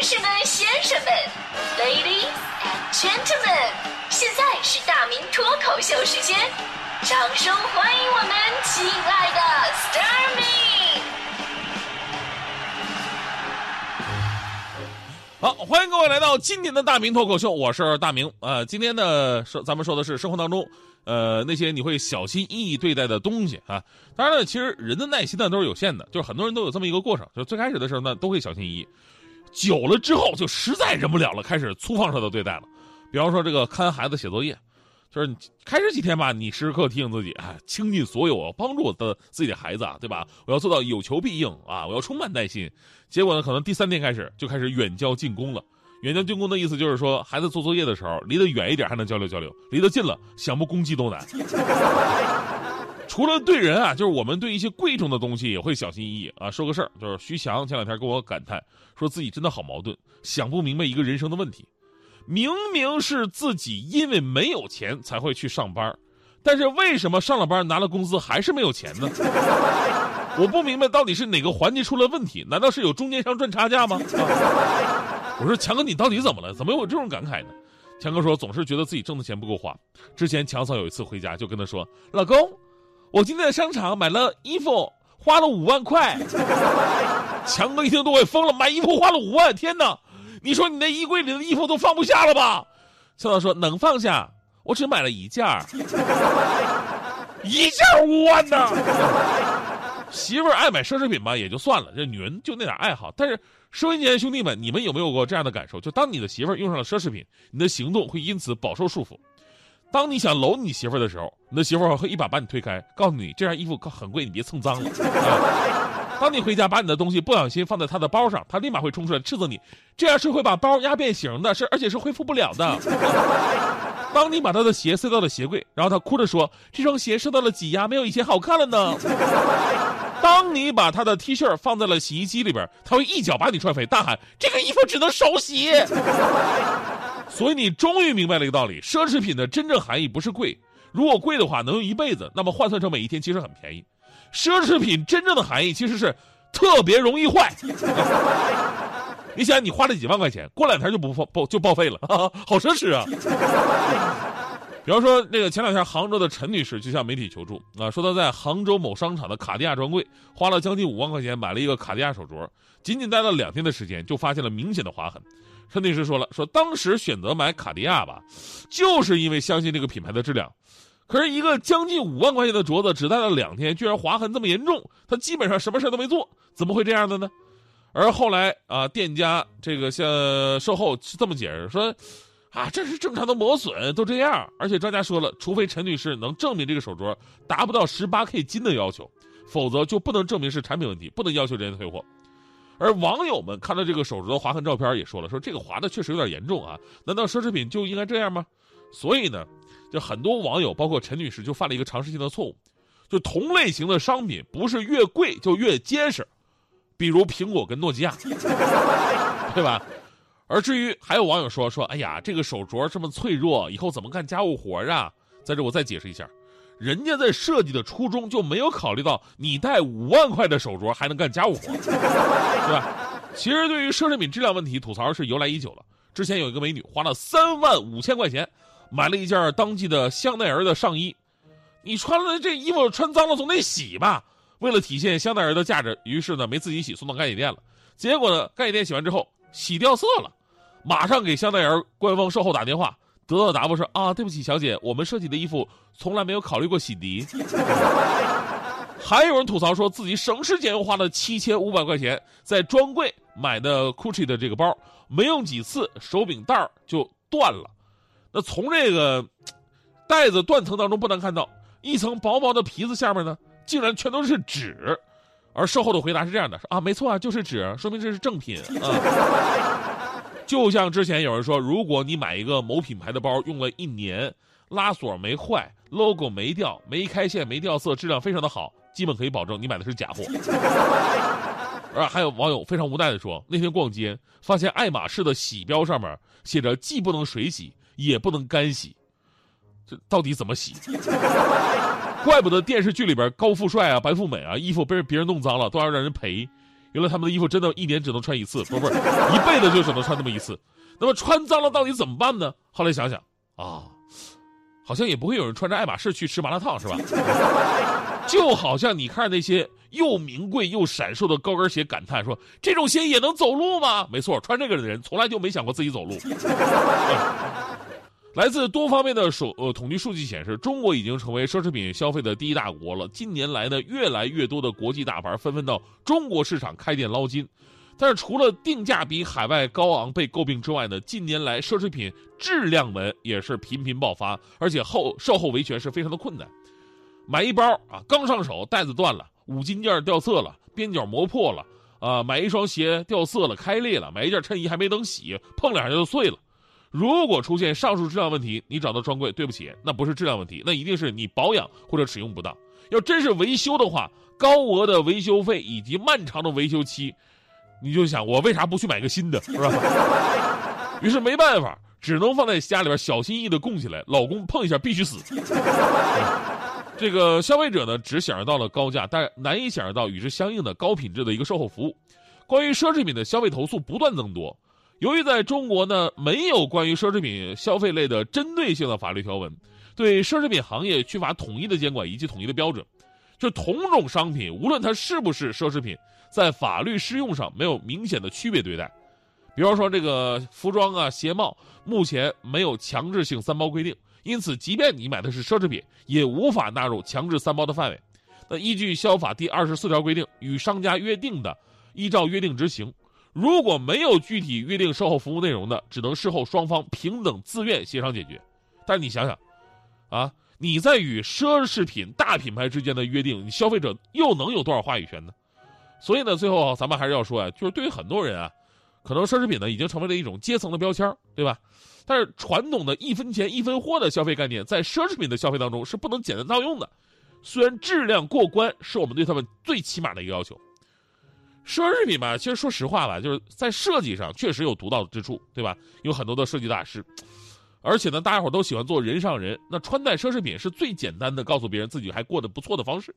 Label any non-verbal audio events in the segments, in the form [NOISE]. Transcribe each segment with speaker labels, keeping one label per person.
Speaker 1: 女士们、先生们，Ladies and Gentlemen，现在是大明脱口秀时间，掌声欢迎我们亲爱的 s t a r m y
Speaker 2: 好，欢迎各位来到今天的大明脱口秀，我是大明。呃，今天呢，说咱们说的是生活当中，呃，那些你会小心翼翼对待的东西啊。当然了，其实人的耐心呢都是有限的，就是很多人都有这么一个过程，就最开始的时候呢都会小心翼翼，久了之后就实在忍不了了，开始粗放式的对待了。比方说这个看孩子写作业，就是开始几天吧，你时时刻提醒自己，哎，倾尽所有我帮助我的自己的孩子啊，对吧？我要做到有求必应啊，我要充满耐心。结果呢，可能第三天开始就开始远交近攻了。远交近攻的意思就是说，孩子做作业的时候，离得远一点还能交流交流，离得近了想不攻击都难。[LAUGHS] 除了对人啊，就是我们对一些贵重的东西也会小心翼翼啊。说个事儿，就是徐翔前两天跟我感叹，说自己真的好矛盾，想不明白一个人生的问题。明明是自己因为没有钱才会去上班，但是为什么上了班拿了工资还是没有钱呢？我不明白到底是哪个环节出了问题？难道是有中间商赚差价吗？我说强哥，你到底怎么了？怎么有这种感慨呢？强哥说，总是觉得自己挣的钱不够花。之前强嫂有一次回家就跟他说：“老公，我今天在商场买了衣服，花了五万块。”强哥一听都快疯了，买衣服花了五万，天哪！你说你那衣柜里的衣服都放不下了吧？笑笑说能放下，我只买了一件儿，一件五万呢。媳妇儿爱买奢侈品吧，也就算了，这女人就那点爱好。但是收音机前兄弟们，你们有没有过这样的感受？就当你的媳妇儿用上了奢侈品，你的行动会因此饱受束缚。当你想搂你媳妇儿的时候，你的媳妇儿会一把把你推开，告诉你这件衣服很贵，你别蹭脏了。[LAUGHS] 啊、当你回家把你的东西不小心放在她的包上，她立马会冲出来斥责你，这样是会把包压变形的，是而且是恢复不了的。[LAUGHS] 当你把她的鞋塞到了鞋柜，然后她哭着说：“这双鞋受到了挤压，没有以前好看了呢。[LAUGHS] ”当你把她的 T 恤放在了洗衣机里边，她会一脚把你踹飞，大喊：“这个衣服只能手洗。”所以你终于明白了一个道理：奢侈品的真正含义不是贵，如果贵的话能用一辈子，那么换算成每一天其实很便宜。奢侈品真正的含义其实是特别容易坏。[LAUGHS] 你想，你花了几万块钱，过两天就不报就报废了，好奢侈啊！比方说，那个前两天杭州的陈女士就向媒体求助啊，说她在杭州某商场的卡地亚专柜花了将近五万块钱买了一个卡地亚手镯，仅仅待了两天的时间就发现了明显的划痕。陈女士说了，说当时选择买卡地亚吧，就是因为相信这个品牌的质量。可是，一个将近五万块钱的镯子，只戴了两天，居然划痕这么严重，她基本上什么事都没做，怎么会这样的呢？而后来啊，店家这个像售后是这么解释说。啊，这是正常的磨损，都这样。而且专家说了，除非陈女士能证明这个手镯达不到十八 K 金的要求，否则就不能证明是产品问题，不能要求人家退货。而网友们看到这个手镯的划痕照片，也说了，说这个划的确实有点严重啊。难道奢侈品就应该这样吗？所以呢，就很多网友，包括陈女士，就犯了一个常识性的错误，就同类型的商品不是越贵就越结实，比如苹果跟诺基亚，[LAUGHS] 对吧？而至于还有网友说说，哎呀，这个手镯这么脆弱，以后怎么干家务活啊？在这我再解释一下，人家在设计的初衷就没有考虑到你戴五万块的手镯还能干家务活，[LAUGHS] 对吧？其实对于奢侈品质量问题吐槽是由来已久了。之前有一个美女花了三万五千块钱买了一件当季的香奈儿的上衣，你穿了这衣服穿脏了总得洗吧？为了体现香奈儿的价值，于是呢没自己洗，送到干洗店了。结果呢，干洗店洗完之后洗掉色了。马上给香奈儿官方售后打电话，得到的答复是啊，对不起，小姐，我们设计的衣服从来没有考虑过洗涤。[LAUGHS] 还有人吐槽说自己省吃俭用花了七千五百块钱在专柜买的 Gucci 的这个包，没用几次手柄带就断了。那从这个袋子断层当中不难看到，一层薄薄的皮子下面呢，竟然全都是纸。而售后的回答是这样的：说啊，没错啊，就是纸，说明这是正品啊。就像之前有人说，如果你买一个某品牌的包用了一年，拉锁没坏，logo 没掉，没开线，没掉色，质量非常的好，基本可以保证你买的是假货。[LAUGHS] 而还有网友非常无奈的说，那天逛街发现爱马仕的洗标上面写着既不能水洗，也不能干洗，这到底怎么洗？[LAUGHS] 怪不得电视剧里边高富帅啊、白富美啊，衣服被别人弄脏了都要让人赔。原来他们的衣服真的一年只能穿一次，不是不是，一辈子就只能穿那么一次。那么穿脏了到底怎么办呢？后来想想啊，好像也不会有人穿着爱马仕去吃麻辣烫，是吧？[LAUGHS] 就好像你看那些又名贵又闪烁的高跟鞋，感叹说：“这种鞋也能走路吗？”没错，穿这个的人从来就没想过自己走路。[LAUGHS] 来自多方面的数呃统计数据显示，中国已经成为奢侈品消费的第一大国了。近年来呢，越来越多的国际大牌纷纷到中国市场开店捞金。但是，除了定价比海外高昂被诟病之外呢，近年来奢侈品质量门也是频频爆发，而且后售后维权是非常的困难。买一包啊，刚上手袋子断了，五金件掉色了，边角磨破了，啊，买一双鞋掉色了，开裂了，买一件衬衣还没等洗，碰两下就碎了。如果出现上述质量问题，你找到专柜，对不起，那不是质量问题，那一定是你保养或者使用不当。要真是维修的话，高额的维修费以及漫长的维修期，你就想我为啥不去买个新的，[LAUGHS] 是吧？于是没办法，只能放在家里边小心翼翼的供起来，老公碰一下必须死。[LAUGHS] 这个消费者呢，只享受到了高价，但难以享受到与之相应的高品质的一个售后服务。关于奢侈品的消费投诉不断增多。由于在中国呢，没有关于奢侈品消费类的针对性的法律条文，对奢侈品行业缺乏统一的监管以及统一的标准，就同种商品，无论它是不是奢侈品，在法律适用上没有明显的区别对待。比方说这个服装啊、鞋帽，目前没有强制性三包规定，因此即便你买的是奢侈品，也无法纳入强制三包的范围。那依据消法第二十四条规定，与商家约定的，依照约定执行。如果没有具体约定售后服务内容的，只能事后双方平等自愿协商解决。但是你想想，啊，你在与奢侈品大品牌之间的约定，你消费者又能有多少话语权呢？所以呢，最后咱们还是要说啊，就是对于很多人啊，可能奢侈品呢已经成为了一种阶层的标签，对吧？但是传统的一分钱一分货的消费概念，在奢侈品的消费当中是不能简单套用的。虽然质量过关是我们对他们最起码的一个要求。奢侈品吧，其实说实话吧，就是在设计上确实有独到之处，对吧？有很多的设计大师，而且呢，大家伙都喜欢做人上人。那穿戴奢侈品是最简单的，告诉别人自己还过得不错的方式。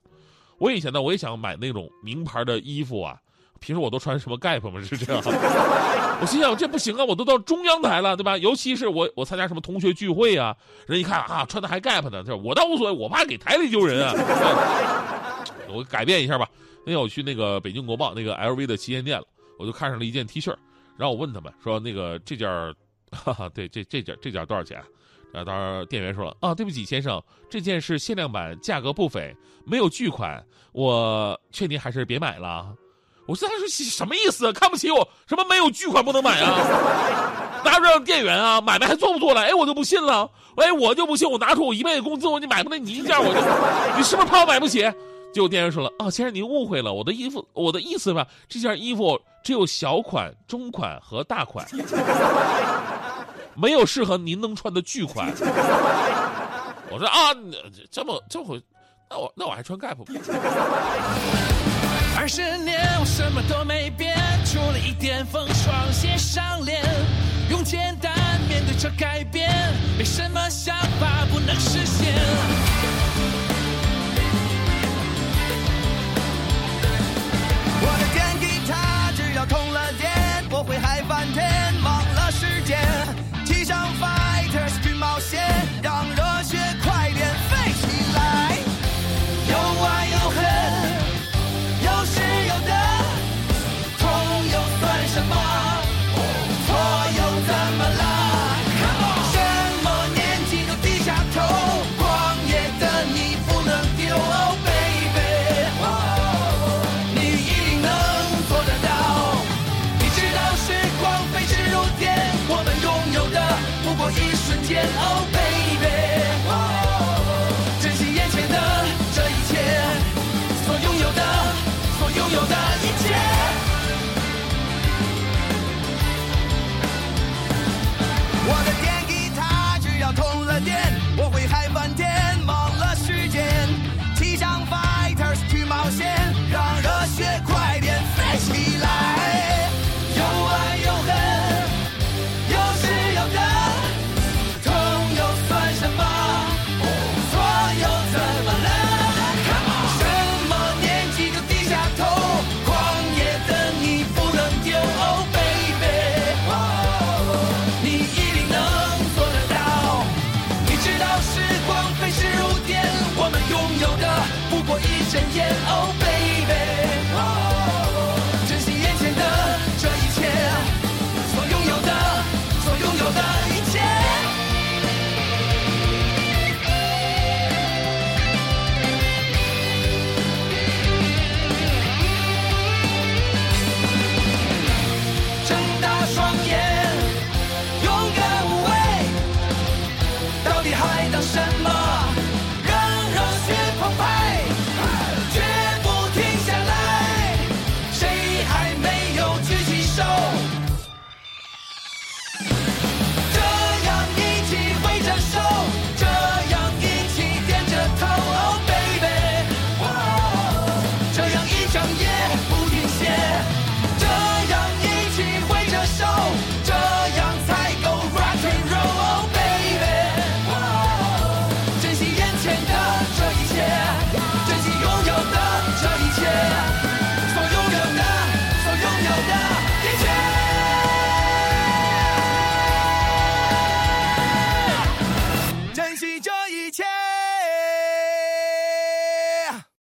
Speaker 2: 我以前呢，我也想买那种名牌的衣服啊，平时我都穿什么 Gap 嘛，是这样。[LAUGHS] 我心想这不行啊，我都到中央台了，对吧？尤其是我我参加什么同学聚会啊，人一看啊，穿的还 Gap 呢，我倒无所谓，我怕给台里丢人啊。[LAUGHS] 我改变一下吧。那天我去那个北京国贸那个 LV 的旗舰店了，我就看上了一件 T 恤，然后我问他们说：“那个这件 [LAUGHS] 哈哈，对，这这件这件多少钱？”啊，当时店员说了：“啊，对不起，先生，这件是限量版，价格不菲，没有巨款，我劝您还是别买了。”我说：“他说什么意思？看不起我？什么没有巨款不能买啊？哪有这样店员啊？买卖还做不做了？哎，我就不信了！哎，我就不信，我拿出我一辈子工资，我你买不那你一件，我就你是不是怕我买不起？”结果店员说了：“啊，先生您误会了，我的衣服，我的意思吧，这件衣服只有小款、中款和大款，[LAUGHS] 没有适合您能穿的巨款。[LAUGHS] ”我说：“啊，这么这么，那我那我还穿 Gap。”二十年我什么都没变，除了一点风霜写上脸，用简单面对这改变，没什一瞬间，Oh baby